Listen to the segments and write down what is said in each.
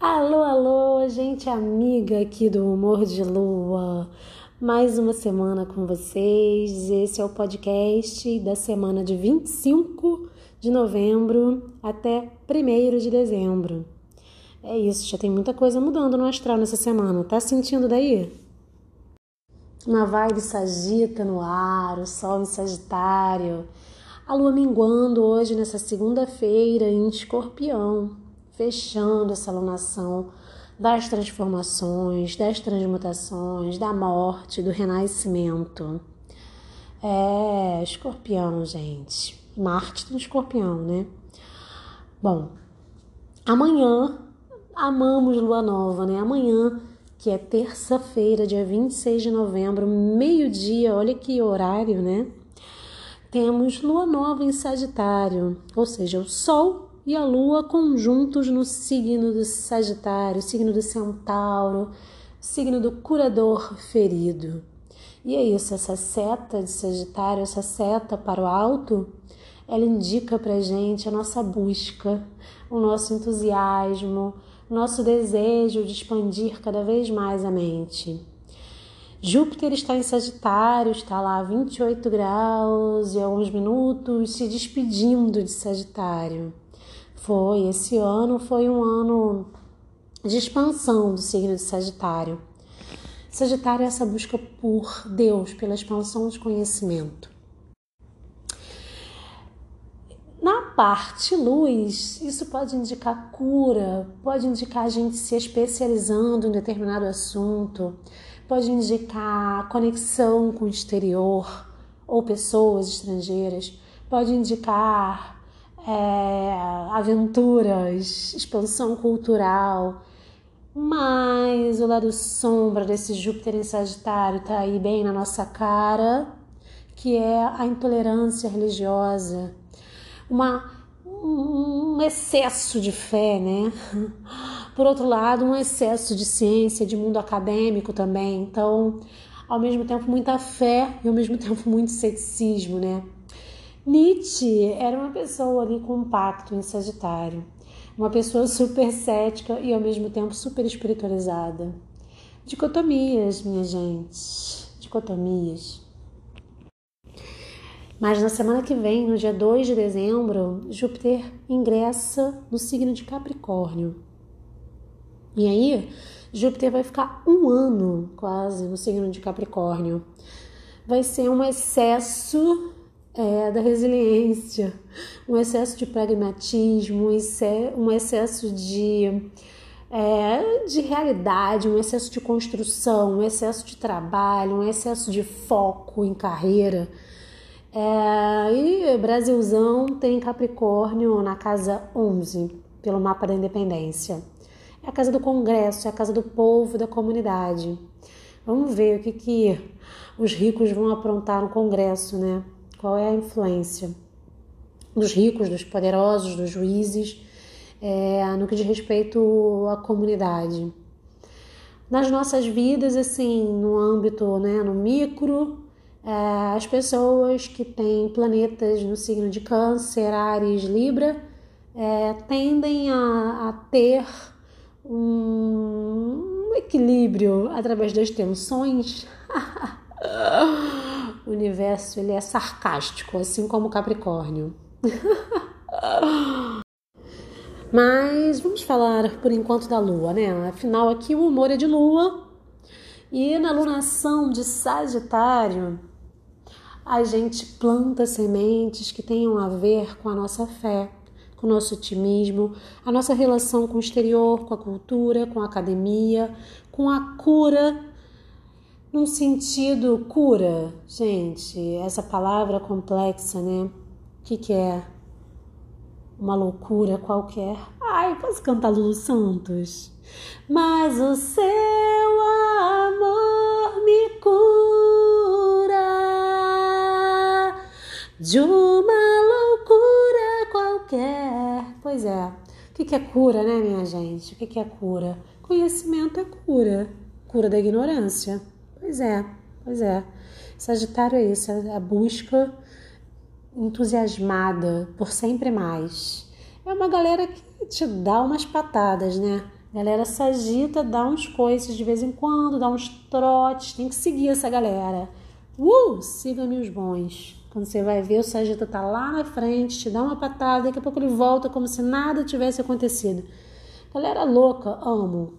Alô, alô, gente amiga aqui do Humor de Lua. Mais uma semana com vocês. Esse é o podcast da semana de 25 de novembro até 1 de dezembro. É isso, já tem muita coisa mudando no astral nessa semana. Tá sentindo daí? Uma vibe sagita no ar, o sol em Sagitário. A lua minguando hoje nessa segunda-feira em Escorpião fechando essa alunação das transformações, das transmutações, da morte, do renascimento. É, escorpião, gente. Marte tem escorpião, né? Bom, amanhã amamos lua nova, né? Amanhã, que é terça-feira, dia 26 de novembro, meio-dia, olha que horário, né? Temos lua nova em Sagitário, ou seja, o Sol e a Lua conjuntos no signo do Sagitário, signo do Centauro, signo do curador ferido. E é isso, essa seta de Sagitário, essa seta para o alto, ela indica para gente a nossa busca, o nosso entusiasmo, nosso desejo de expandir cada vez mais a mente. Júpiter está em Sagitário, está lá a 28 graus e alguns minutos se despedindo de Sagitário. Foi, esse ano foi um ano de expansão do signo de Sagitário. Sagitário é essa busca por Deus, pela expansão de conhecimento. Na parte luz, isso pode indicar cura, pode indicar a gente se especializando em determinado assunto, pode indicar conexão com o exterior ou pessoas estrangeiras, pode indicar é, aventuras, expansão cultural. Mas o lado sombra desse Júpiter em Sagitário está aí bem na nossa cara, que é a intolerância religiosa, uma, um excesso de fé, né? Por outro lado, um excesso de ciência, de mundo acadêmico também. Então, ao mesmo tempo, muita fé e ao mesmo tempo, muito ceticismo, né? Nietzsche era uma pessoa ali com um pacto em Sagitário, uma pessoa super cética e ao mesmo tempo super espiritualizada. Dicotomias, minha gente, dicotomias. Mas na semana que vem, no dia 2 de dezembro, Júpiter ingressa no signo de Capricórnio. E aí, Júpiter vai ficar um ano quase no signo de Capricórnio. Vai ser um excesso é, da resiliência, um excesso de pragmatismo, um excesso de, é, de realidade, um excesso de construção, um excesso de trabalho, um excesso de foco em carreira. É, e Brasilzão tem Capricórnio na casa 11, pelo mapa da independência. É a casa do Congresso, é a casa do povo, da comunidade. Vamos ver o que, que os ricos vão aprontar no Congresso, né? Qual é a influência dos ricos, dos poderosos, dos juízes, é, no que diz respeito à comunidade. Nas nossas vidas, assim, no âmbito, né, no micro, é, as pessoas que têm planetas no signo de Câncer, Ares, Libra, é, tendem a, a ter um, um equilíbrio através das tensões. o universo ele é sarcástico, assim como o Capricórnio. Mas vamos falar por enquanto da Lua, né? Afinal, aqui o humor é de Lua. E na lunação de Sagitário, a gente planta sementes que tenham a ver com a nossa fé, com o nosso otimismo, a nossa relação com o exterior, com a cultura, com a academia, com a cura num sentido cura, gente, essa palavra complexa, né? O que, que é? Uma loucura qualquer. Ai, posso cantar Lulu Santos? Mas o seu amor me cura de uma loucura qualquer. Pois é. O que, que é cura, né, minha gente? O que, que é cura? Conhecimento é cura. Cura da ignorância. Pois é, pois é. Sagitário é isso, é a busca entusiasmada por sempre mais. É uma galera que te dá umas patadas, né? Galera sagita, dá uns coices de vez em quando, dá uns trotes, tem que seguir essa galera. Uh, siga-me os bons. Quando você vai ver, o sagita tá lá na frente, te dá uma patada, daqui a pouco ele volta como se nada tivesse acontecido. Galera louca, amo.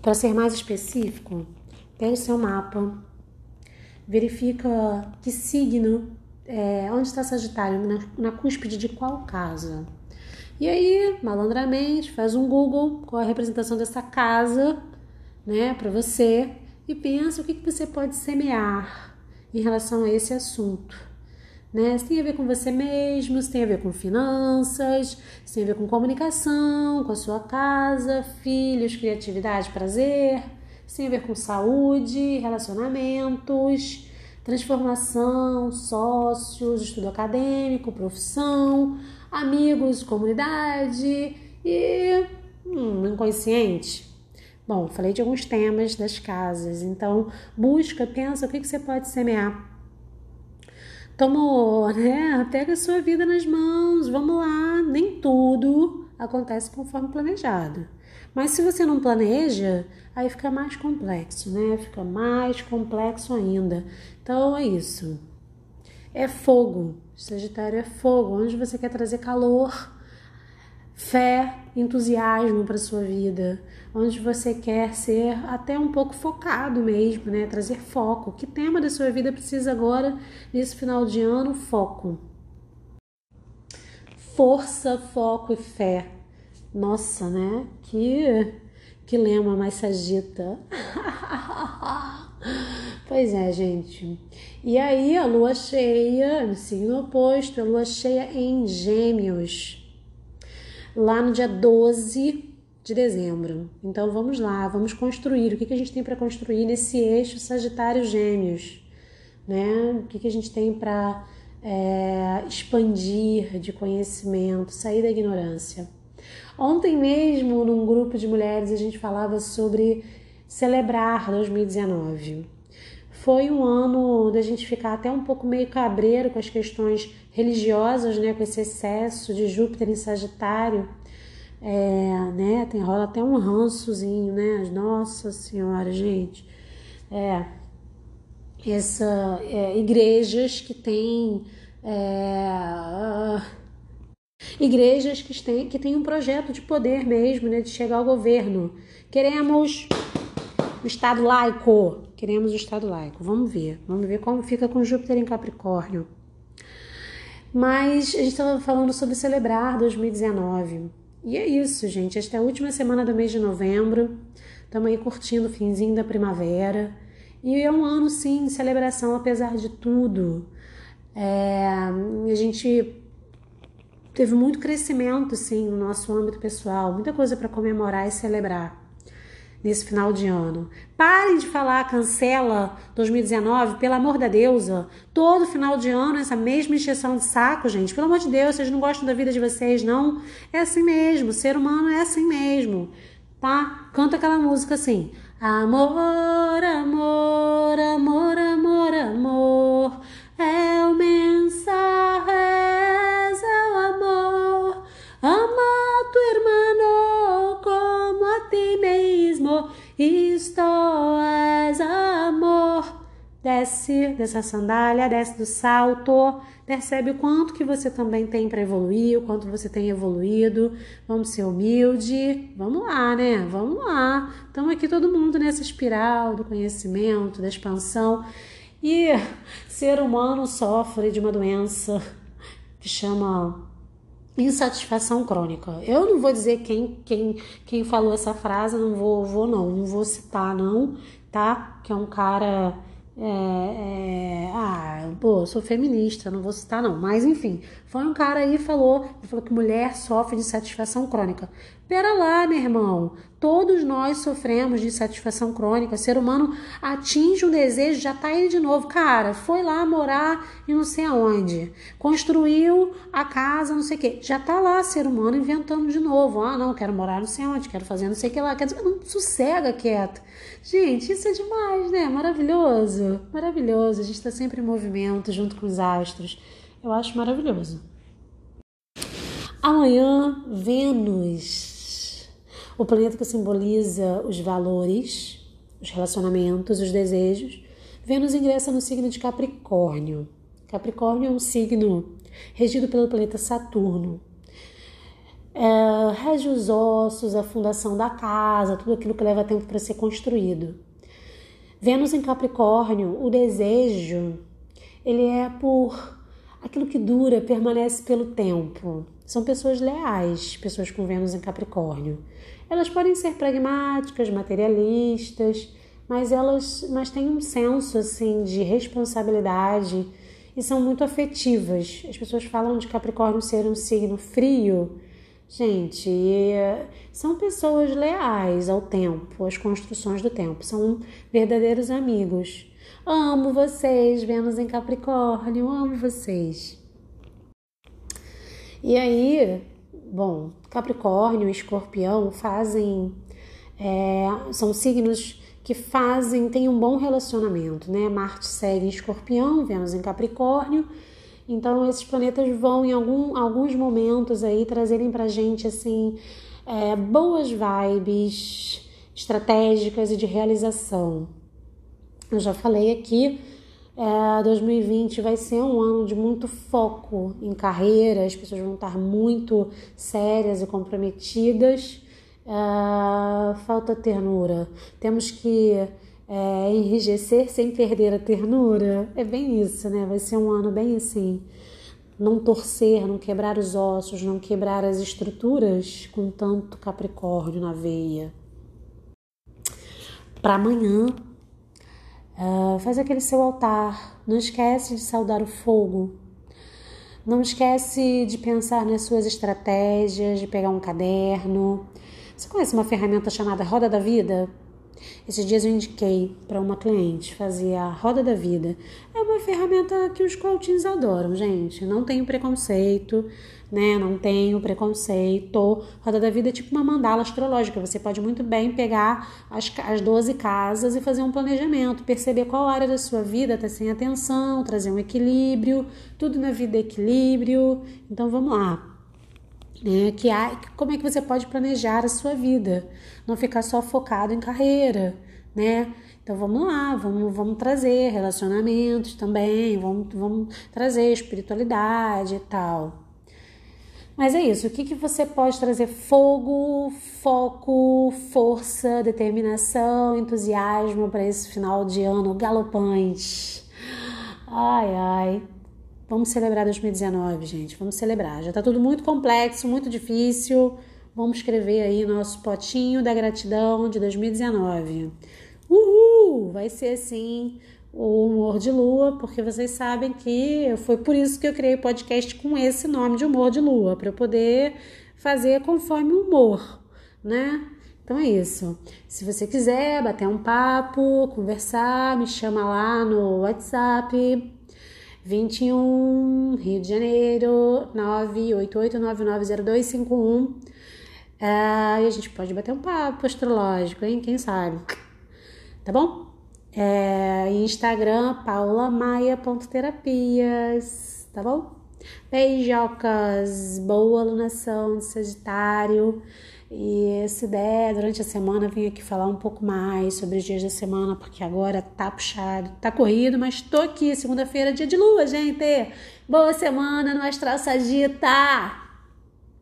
Para ser mais específico, pega o seu mapa, verifica que signo, é, onde está Sagitário, na, na cúspide de qual casa. E aí, malandramente, faz um Google com a representação dessa casa, né, para você e pensa o que, que você pode semear em relação a esse assunto. Né? Se tem a ver com você mesmo, se tem a ver com finanças, se tem a ver com comunicação, com a sua casa, filhos, criatividade, prazer, tem a ver com saúde, relacionamentos, transformação, sócios, estudo acadêmico, profissão, amigos, comunidade e hum, inconsciente. Bom, falei de alguns temas das casas, então busca, pensa o que, que você pode semear. Toma, né? Pega a sua vida nas mãos, vamos lá. Nem tudo acontece conforme planejado. Mas se você não planeja, aí fica mais complexo, né? Fica mais complexo ainda. Então é isso. É fogo. Sagitário é fogo, onde você quer trazer calor, fé, entusiasmo para sua vida, onde você quer ser até um pouco focado mesmo, né? Trazer foco. Que tema da sua vida precisa agora nesse final de ano? Foco. Força, foco e fé. Nossa, né? Que que lema mais sagita. pois é, gente. E aí, a lua cheia, no signo oposto, a lua cheia em Gêmeos, lá no dia 12 de dezembro. Então vamos lá, vamos construir. O que, que a gente tem para construir nesse eixo Sagitário Gêmeos? Né? O que, que a gente tem para é, expandir de conhecimento, sair da ignorância? Ontem mesmo, num grupo de mulheres, a gente falava sobre celebrar 2019 foi um ano da gente ficar até um pouco meio cabreiro com as questões religiosas, né, com esse excesso de Júpiter em Sagitário. É, né, tem rola até um rançozinho, né? Nossa Senhora, gente. É, essa é, igrejas que têm é, igrejas que têm, que têm um projeto de poder mesmo, né, de chegar ao governo. Queremos o Estado laico. Queremos o Estado laico. Vamos ver. Vamos ver como fica com Júpiter em Capricórnio. Mas a gente estava falando sobre celebrar 2019. E é isso, gente. Esta é a última semana do mês de novembro. Estamos aí curtindo o finzinho da primavera. E é um ano, sim, de celebração, apesar de tudo. É, a gente teve muito crescimento, sim, no nosso âmbito pessoal. Muita coisa para comemorar e celebrar nesse final de ano. Parem de falar cancela 2019, pelo amor da deusa. Todo final de ano essa mesma encheção de saco, gente. Pelo amor de Deus, vocês não gostam da vida de vocês, não? É assim mesmo, ser humano é assim mesmo, tá? Canta aquela música assim: Amor, amor, amor, amor, amor, é ti mesmo, isto é amor. Desce dessa sandália, desce do salto, percebe o quanto que você também tem para evoluir, o quanto você tem evoluído. Vamos ser humilde, vamos lá, né? Vamos lá. Estamos aqui todo mundo nessa espiral do conhecimento, da expansão. E ser humano sofre de uma doença que chama insatisfação crônica. Eu não vou dizer quem, quem, quem falou essa frase, não vou, vou não, não vou citar não, tá? Que é um cara é, é, ah, pô, sou feminista, não vou citar não, mas enfim, foi um cara aí falou, falou que mulher sofre de satisfação crônica. Pera lá, meu irmão, todos nós sofremos de satisfação crônica. O ser humano atinge um desejo, já tá aí de novo. Cara, foi lá morar e não sei aonde, construiu a casa, não sei o que, já tá lá ser humano inventando de novo. Ah, não, quero morar não sei onde, quero fazer não sei o que lá. Quer dizer, não sossega quieto. Gente, isso é demais, né? Maravilhoso, maravilhoso. A gente tá sempre em movimento junto com os astros. Eu acho maravilhoso. Amanhã, Vênus o planeta que simboliza os valores, os relacionamentos, os desejos. Vênus ingressa no signo de Capricórnio. Capricórnio é um signo regido pelo planeta Saturno. É, rege os ossos, a fundação da casa, tudo aquilo que leva tempo para ser construído. Vênus em Capricórnio, o desejo, ele é por aquilo que dura, permanece pelo tempo. São pessoas leais, pessoas com Vênus em Capricórnio. Elas podem ser pragmáticas, materialistas, mas elas mas têm um senso assim de responsabilidade e são muito afetivas. As pessoas falam de Capricórnio ser um signo frio. Gente, são pessoas leais ao tempo, às construções do tempo, são verdadeiros amigos. Amo vocês, Vênus em Capricórnio, amo vocês. E aí, bom, Capricórnio e Escorpião fazem. É, são signos que fazem, têm um bom relacionamento, né? Marte segue em Escorpião, Vênus em Capricórnio. Então esses planetas vão em algum, alguns momentos aí trazerem pra gente assim é, boas vibes estratégicas e de realização. Eu já falei aqui, é, 2020 vai ser um ano de muito foco em carreira, as pessoas vão estar muito sérias e comprometidas Uh, falta ternura. Temos que é, enrijecer sem perder a ternura. É bem isso, né? Vai ser um ano bem assim. Não torcer, não quebrar os ossos, não quebrar as estruturas com tanto Capricórnio na veia. Para amanhã, uh, faz aquele seu altar. Não esquece de saudar o fogo. Não esquece de pensar nas suas estratégias, de pegar um caderno, você conhece uma ferramenta chamada Roda da Vida? Esses dias eu indiquei para uma cliente fazer a Roda da Vida. É uma ferramenta que os coachings adoram, gente. Não tenho preconceito, né? Não tenho preconceito. Roda da Vida é tipo uma mandala astrológica. Você pode muito bem pegar as, as 12 casas e fazer um planejamento, perceber qual área da sua vida está sem atenção, trazer um equilíbrio. Tudo na vida é equilíbrio. Então vamos lá né? Que há, como é que você pode planejar a sua vida, não ficar só focado em carreira, né? Então vamos lá, vamos, vamos trazer relacionamentos também, vamos, vamos trazer espiritualidade e tal. Mas é isso, o que, que você pode trazer? Fogo, foco, força, determinação, entusiasmo para esse final de ano galopante. Ai, ai. Vamos celebrar 2019, gente. Vamos celebrar. Já tá tudo muito complexo, muito difícil. Vamos escrever aí nosso potinho da gratidão de 2019. Uhul! Vai ser assim o humor de lua, porque vocês sabem que foi por isso que eu criei o podcast com esse nome de humor de lua, para eu poder fazer conforme o humor, né? Então é isso. Se você quiser bater um papo, conversar, me chama lá no WhatsApp 21, Rio de Janeiro, 988990251. Uh, e a gente pode bater um papo astrológico, hein? Quem sabe? Tá bom? É, Instagram, paulamaia.terapias, tá bom? Beijocas, boa alunação de Sagitário. E se der, durante a semana, vim aqui falar um pouco mais sobre os dias da semana, porque agora tá puxado, tá corrido, mas tô aqui, segunda-feira, dia de lua, gente! Boa semana no Astral Sagita!